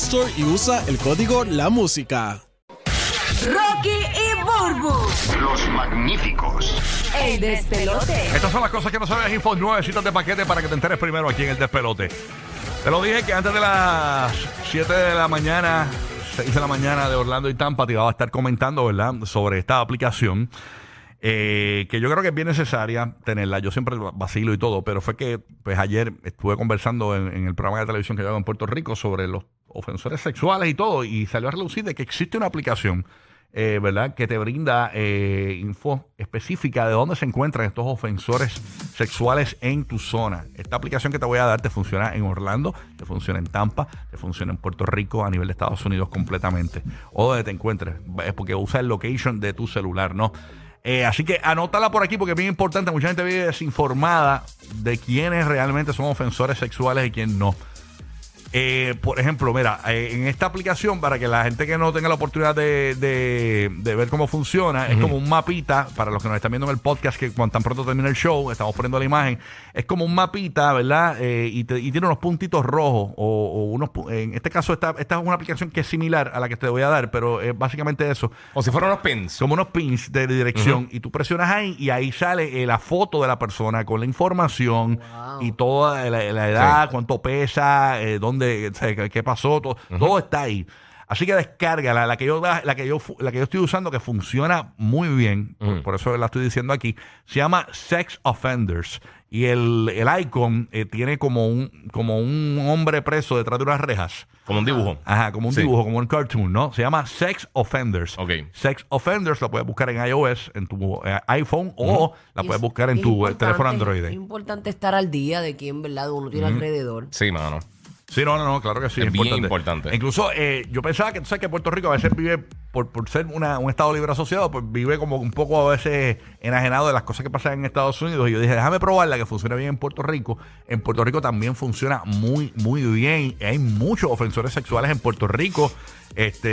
Store y usa el código La Música. Rocky y Burbu, Los magníficos. el despelote. Estas son las cosas que no sabes, info nuevecitas de paquete para que te enteres primero aquí en el despelote. Te lo dije que antes de las 7 de la mañana, 6 de la mañana de Orlando y Tampa, te iba a estar comentando, ¿verdad?, sobre esta aplicación. eh, que yo creo que es bien necesaria tenerla. Yo siempre vacilo y todo, pero fue que pues ayer estuve conversando en, en el programa de televisión que yo hago en Puerto Rico sobre los ofensores sexuales y todo, y salió a relucir de que existe una aplicación eh, ¿verdad? Que te brinda eh, info específica de dónde se encuentran estos ofensores sexuales en tu zona. Esta aplicación que te voy a dar te funciona en Orlando, te funciona en Tampa, te funciona en Puerto Rico, a nivel de Estados Unidos completamente. O donde te encuentres, es porque usa el location de tu celular, ¿no? Eh, así que anótala por aquí porque es bien importante. Mucha gente vive desinformada de quiénes realmente son ofensores sexuales y quién no. Eh, por ejemplo, mira, eh, en esta aplicación, para que la gente que no tenga la oportunidad de, de- de ver cómo funciona, es como un mapita, para los que nos están viendo en el podcast, que cuando tan pronto termina el show, estamos poniendo la imagen, es como un mapita, ¿verdad? Eh, y, te- y tiene unos puntitos rojos, o, o unos, en este caso, esta, esta es una aplicación que es similar a la que te voy a dar, pero es básicamente eso. O si fueran unos pins. como unos pins de dirección y tú presionas ahí y ahí sale eh, la foto de la persona con la información y toda la, la edad, cuánto pesa, eh, dónde, qué, pasó, todo, todo está ahí. Así que descarga la, la que yo la que yo fu- la que yo estoy usando que funciona muy bien, por, por eso la estoy diciendo aquí, se llama Sex Offenders y el, el icon eh, tiene como un como un hombre preso detrás de unas rejas. Como un dibujo. Ajá, como un Sí. dibujo, como un cartoon, ¿no? Se llama Sex Offenders. Ok. Sex Offenders lo puedes buscar en iOS, en tu eh, iPhone, o la puedes es- buscar en es tu teléfono Es Android. importante estar al día de quién, ¿verdad? Uno tiene alrededor. Sí, mano. Sí, no, no, no, claro que sí. Es bien importante. Incluso eh, yo pensaba que tú sabes que Puerto Rico a veces vive, por, por ser una- un Estado libre asociado, pues vive como un poco a veces enajenado de las cosas que pasan en Estados Unidos. Y yo dije, déjame probarla que funciona bien en Puerto Rico. En Puerto Rico también funciona muy, muy bien. Hay muchos ofensores sexuales en Puerto Rico. Este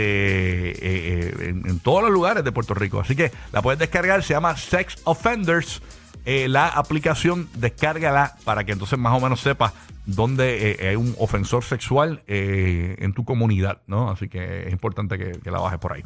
eh, eh, en, en todos los lugares de Puerto Rico. Así que la puedes descargar, se llama Sex Offenders. Eh, la aplicación, descárgala para que entonces más o menos sepas dónde eh, hay un ofensor sexual eh, en tu comunidad, ¿no? Así que es importante que, la bajes por ahí.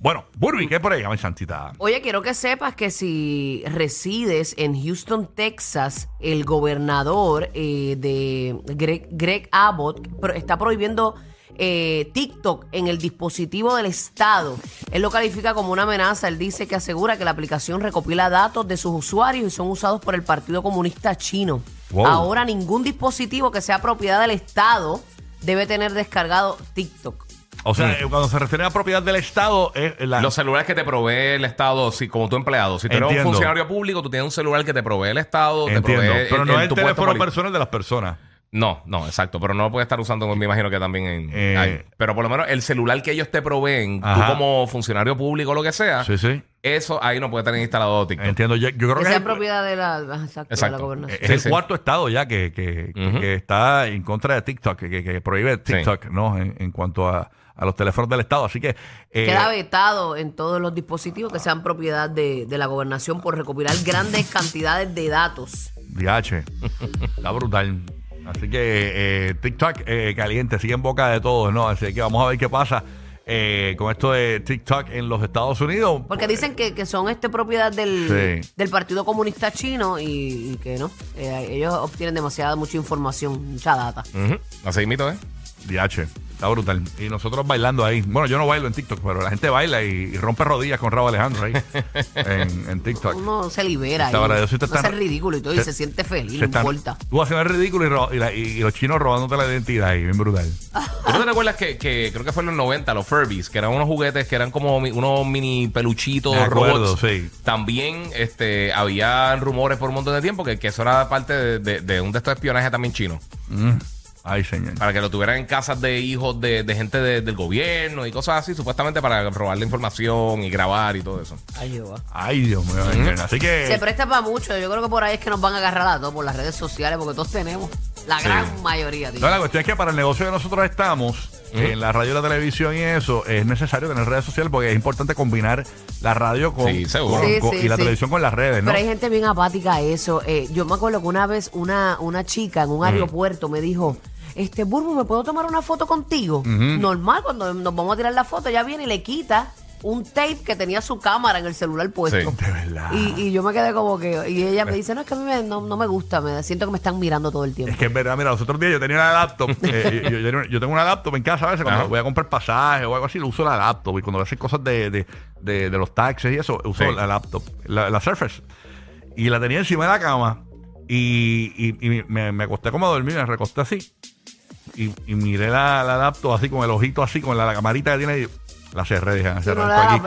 Bueno, Burby, ¿qué hay por ahí? Ay, santita. Oye, quiero que sepas que si resides en Houston, Texas, el gobernador eh, de Greg, Abbott está prohibiendo eh, TikTok en el dispositivo del Estado. Él lo califica como una amenaza. Él dice que asegura que la aplicación recopila datos de sus usuarios y son usados por el Partido Comunista Chino. Wow. Ahora ningún dispositivo que sea propiedad del Estado debe tener descargado TikTok. O sea, cuando se refiere a propiedad del Estado, es la, Los celulares que te provee el Estado, si, como tu empleado. Si tú eres un funcionario público, tú tienes un celular que te provee el Estado. te Entiendo. provee Pero no es el teléfono personal de las personas. No, no, exacto. Pero no lo puedes estar usando, me imagino que también en. Eh. pero por lo menos el celular que ellos te proveen, Ajá. tú como funcionario público o lo que sea, Sí, sí. eso ahí no puede tener instalado TikTok. Entiendo. Yo, yo creo Que que sea es propiedad de la, exacto, de Exacto. la gobernación. es Sí, el sí. cuarto estado ya que, que, que- está en contra de TikTok, que, que- que prohíbe TikTok, ¿no? En, en cuanto a, a los teléfonos del Estado. Así que. eh, Queda vetado en todos los dispositivos que sean propiedad de, de la gobernación por recopilar grandes cantidades de datos. DH. Está brutal. Así que eh, TikTok eh, caliente, sigue en boca de todos, ¿no? Así que vamos a ver qué pasa. eh, con esto de TikTok en los Estados Unidos. Porque dicen que, que son este propiedad del, Sí. del Partido Comunista Chino y, y que no. Eh, ellos obtienen demasiada, mucha información, mucha data. Ujú. Así mito, ¿eh? DH, está brutal. Y nosotros bailando ahí. Bueno, yo no bailo en TikTok, pero la gente baila y, y rompe rodillas con Raúl Alejandro ahí en, en TikTok. Uno se libera Está ahí. verdad, No está- hace ridículo y todo, y se- se siente feliz, Se no están- importa. Tú haciendo el ridículo y, ro- y la- y- y los chinos robándote la identidad ahí, bien brutal. ¿Tú no te recuerdas que, que creo que fue en los 90, los Furbies, que eran unos juguetes que eran como mi- unos mini peluchitos, acuerdo, robots? sí. También este, había rumores por un montón de tiempo que, que eso era parte de, de- de un de estos espionajes también chino. Mm. Ay, señor. Para que lo tuvieran en casas de hijos de, de gente de- del gobierno y cosas así, supuestamente para robar la información y grabar y todo eso. Ay, Jehová. Ay, Dios mío. señor. Así que. Se presta para mucho. Yo creo que por ahí es que nos van a agarrar a todos por las redes sociales, porque todos tenemos. La Sí. gran mayoría, tío. No, la cuestión es que para el negocio que nosotros estamos, en la radio y la televisión y eso, es necesario tener redes sociales porque es importante combinar la radio con, Sí, seguro. con- Sí, con- sí, y la sí. televisión con las redes, ¿no? Pero hay gente bien apática a eso. Eh, yo me acuerdo que una vez una, una chica en un aeropuerto me dijo, este Burbu, ¿me puedo tomar una foto contigo? Normal, cuando nos vamos a tirar la foto, ella viene y le quita un tape que tenía su cámara en el celular puesto. Sí. De verdad. Y, y yo me quedé como que, y ella me dice, no, es que a mí me- no, no me gusta, me siento que me están mirando todo el tiempo. Es que es verdad, mira, los otros días yo tenía una laptop. eh, yo, yo- yo tengo una laptop en casa a veces cuando Ajá. voy a comprar pasajes o algo así, lo uso la laptop. Y cuando voy a hacer cosas de, de, de- de los taxis y eso, uso Sí. la laptop, la, la Surface. Y la tenía encima de la cama. Y, y- y me, me acosté como a dormir, me recosté así. Y, y miré la, la así, con el ojito así, con la, la camarita que tiene. La cerré, dije, cerré no le daba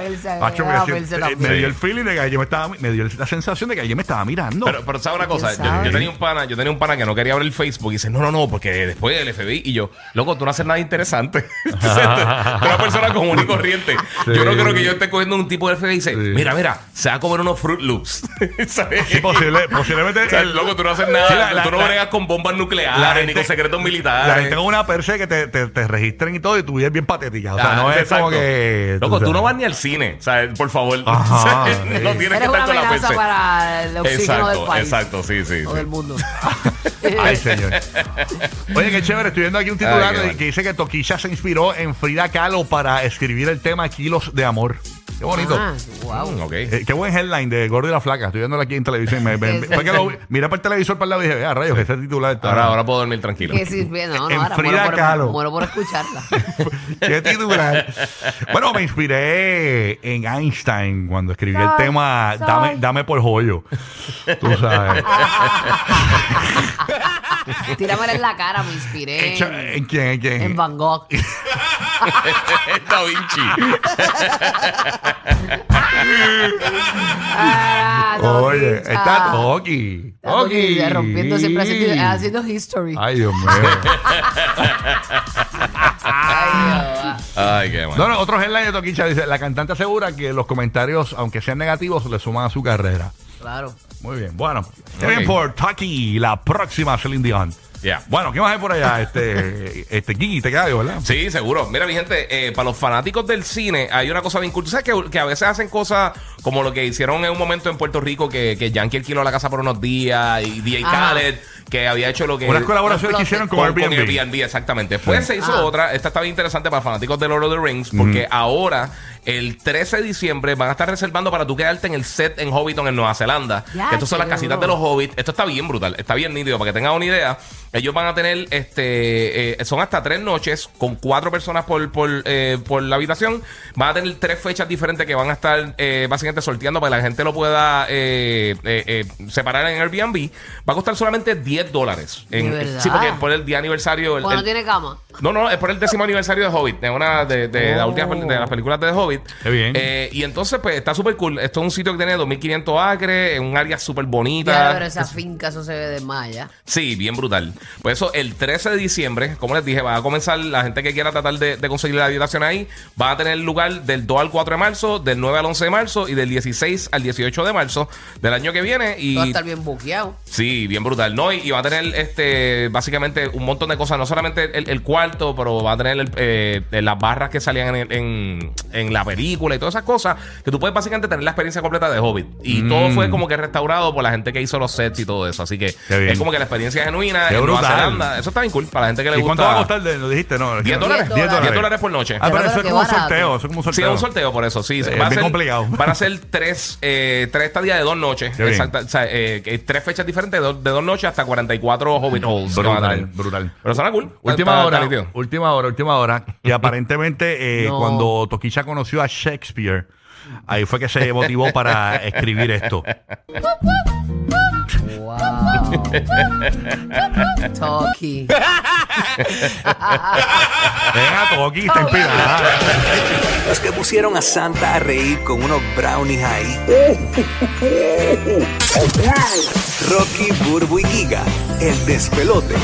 Macho, le daba eh, también. me dio el feeling de que alguien me estaba, me dio la sensación de que alguien me estaba mirando. Pero, pero ¿sabes una cosa? Yo, sabe? yo tenía un pana, yo tenía un pana que no quería abrir el Facebook y dice, no, no, no, porque después del FBI y yo, loco, tú no haces nada interesante. Tú eres una persona común y corriente. Yo no creo que yo esté cogiendo un tipo del FBI y dice, Sí. mira, mira, se va a comer unos Fruit Loops. ¿Sabes? Sí, posible, posiblemente. O sea, el- loco, tú no haces nada. Sí, la- la- tú no la- bregas con bombas la nucleares ni con secretos La militares. gente con una perse que te, te, te registren y todo y tu vida es bien patética. O sea, Ah, no es exacto. como que. Loco, tú no vas ni al cine. O sea, por favor. Ajá, sí. no tienes que estar una con la amenaza para el oxígeno Exacto, del país. exacto, sí, sí. O sí. del mundo. Ay, señor. Oye, qué chévere. Estoy viendo aquí un titular Ay, que dice que Toquilla se inspiró en Frida Kahlo para escribir el tema Kilos de Amor. Qué bonito. Ah, wow. Mm, ok. Eh, qué buen headline de Gordo y la Flaca. Estoy viéndolo aquí en televisión. Me, lo miré por el televisor para el lado y dije, ah, rayos, ese titular está. Ahora, ahora puedo dormir tranquilo. Que sí, bien, no, no, En ahora Frida muero por, Kahlo. muero por escucharla. ¿Qué titular? Bueno, me inspiré en Einstein cuando escribí el tema soy. Dame, dame por joyo. Tú sabes. Tíramela en la cara, me inspiré ¿En, en, en quién? ¿En quién? en Van Gogh. da Vinci. Ah, Oye, está Toki. Está Toquicha, rompiendo siempre haciendo, haciendo history. Ay, Dios mío. Ay, Dios. Ay, qué mal. No, no, otro headline de Toquicha dice: La cantante asegura que los comentarios, aunque sean negativos, le suman a su carrera. Claro. Muy bien, bueno. Qué Ok. bien por Toki, la próxima Celine Dion. Ya. Bueno, ¿qué más hay por allá? Este, este Kiki, te cae, ¿verdad? Sí, seguro. Mira, mi gente, eh, para los fanáticos del cine hay una cosa bien cool. ¿Tú sabes que, que a veces hacen cosas como lo que hicieron en un momento en Puerto Rico que, que Yankee alquiló la casa por unos días y DJ Ajá. Khaled que había hecho lo que... Unas colaboraciones que hicieron con, con, con Airbnb. Airbnb, exactamente. Después se hizo Ah. otra. Esta está bien interesante para fanáticos de Lord of the Rings. Porque ahora, el 13 de diciembre, van a estar reservando para tú quedarte en el set en Hobbiton, en Nueva Zelanda. Estas son las casitas de los hobbits. Esto está bien brutal. Está bien nítido. Para que tengan una idea, ellos van a tener, este, eh, son hasta tres noches con cuatro personas por, por, eh, por la habitación. Van a tener tres fechas diferentes que van a estar eh, básicamente sorteando para que la gente lo pueda eh, eh, eh, separar en Airbnb. Va a costar solamente 10 dólares. En- verdad? Sí, porque por el día aniversario. el- Cuando el- tiene cama. no, no, es por el décimo aniversario de Hobbit, de una de, de la Oh. última pel- de las películas de The Hobbit. Qué bien. Eh, y entonces, pues, está súper cool. Esto es un sitio que tiene 2.500 acres, en un área súper bonita. Ya, pero esa finca, eso se ve de malla. Sí, bien brutal. Pues eso, el 13 de diciembre, como les dije, va a comenzar la gente que quiera tratar de, de conseguir la habitación ahí, va a tener lugar del 2 al 4 de marzo, del 9 al 11 de marzo y del 16 al 18 de marzo del año que viene. Y Va a estar bien buqueado. Sí, bien brutal, ¿no? Y, y va a tener este básicamente un montón de cosas. No solamente el, el cuarto, pero va a tener el, eh, las barras que salían en, en- en la película y todas esas cosas. Que tú puedes básicamente tener la experiencia completa de Hobbit. Y Mm. todo fue como que restaurado por la gente que hizo los sets y todo eso. Así que es como que la experiencia genuina Qué en Nueva. Zelanda. Eso está bien cool para la gente que le ¿Y gusta. cuánto va a costar? De, lo dijiste, ¿no? 10 dólares. 10 10 dólares. por noche. Ah, pero Pero eso es como un sorteo. Eso es como un Sí, sorteo. es un sorteo por eso, sí. Es Va a ser- complicado. Van a ser tres, eh, tres estadías de dos noches. Exacta, o sea, eh, tres fechas diferentes de, dos- de dos noches hasta 44 Hobbit Holes. que van a Brutal, tener. brutal. Pero suena cool. Última Está- hora, está nítido. última hora, última hora. Y aparentemente, eh, No. cuando Toquilla conoció a Shakespeare, ahí fue que se motivó para escribir esto. Toki. Venga, Toqui, está inspirada. Los que pusieron a Santa a reír con unos brownies ahí. Rocky, Burbu y Giga, el despelote.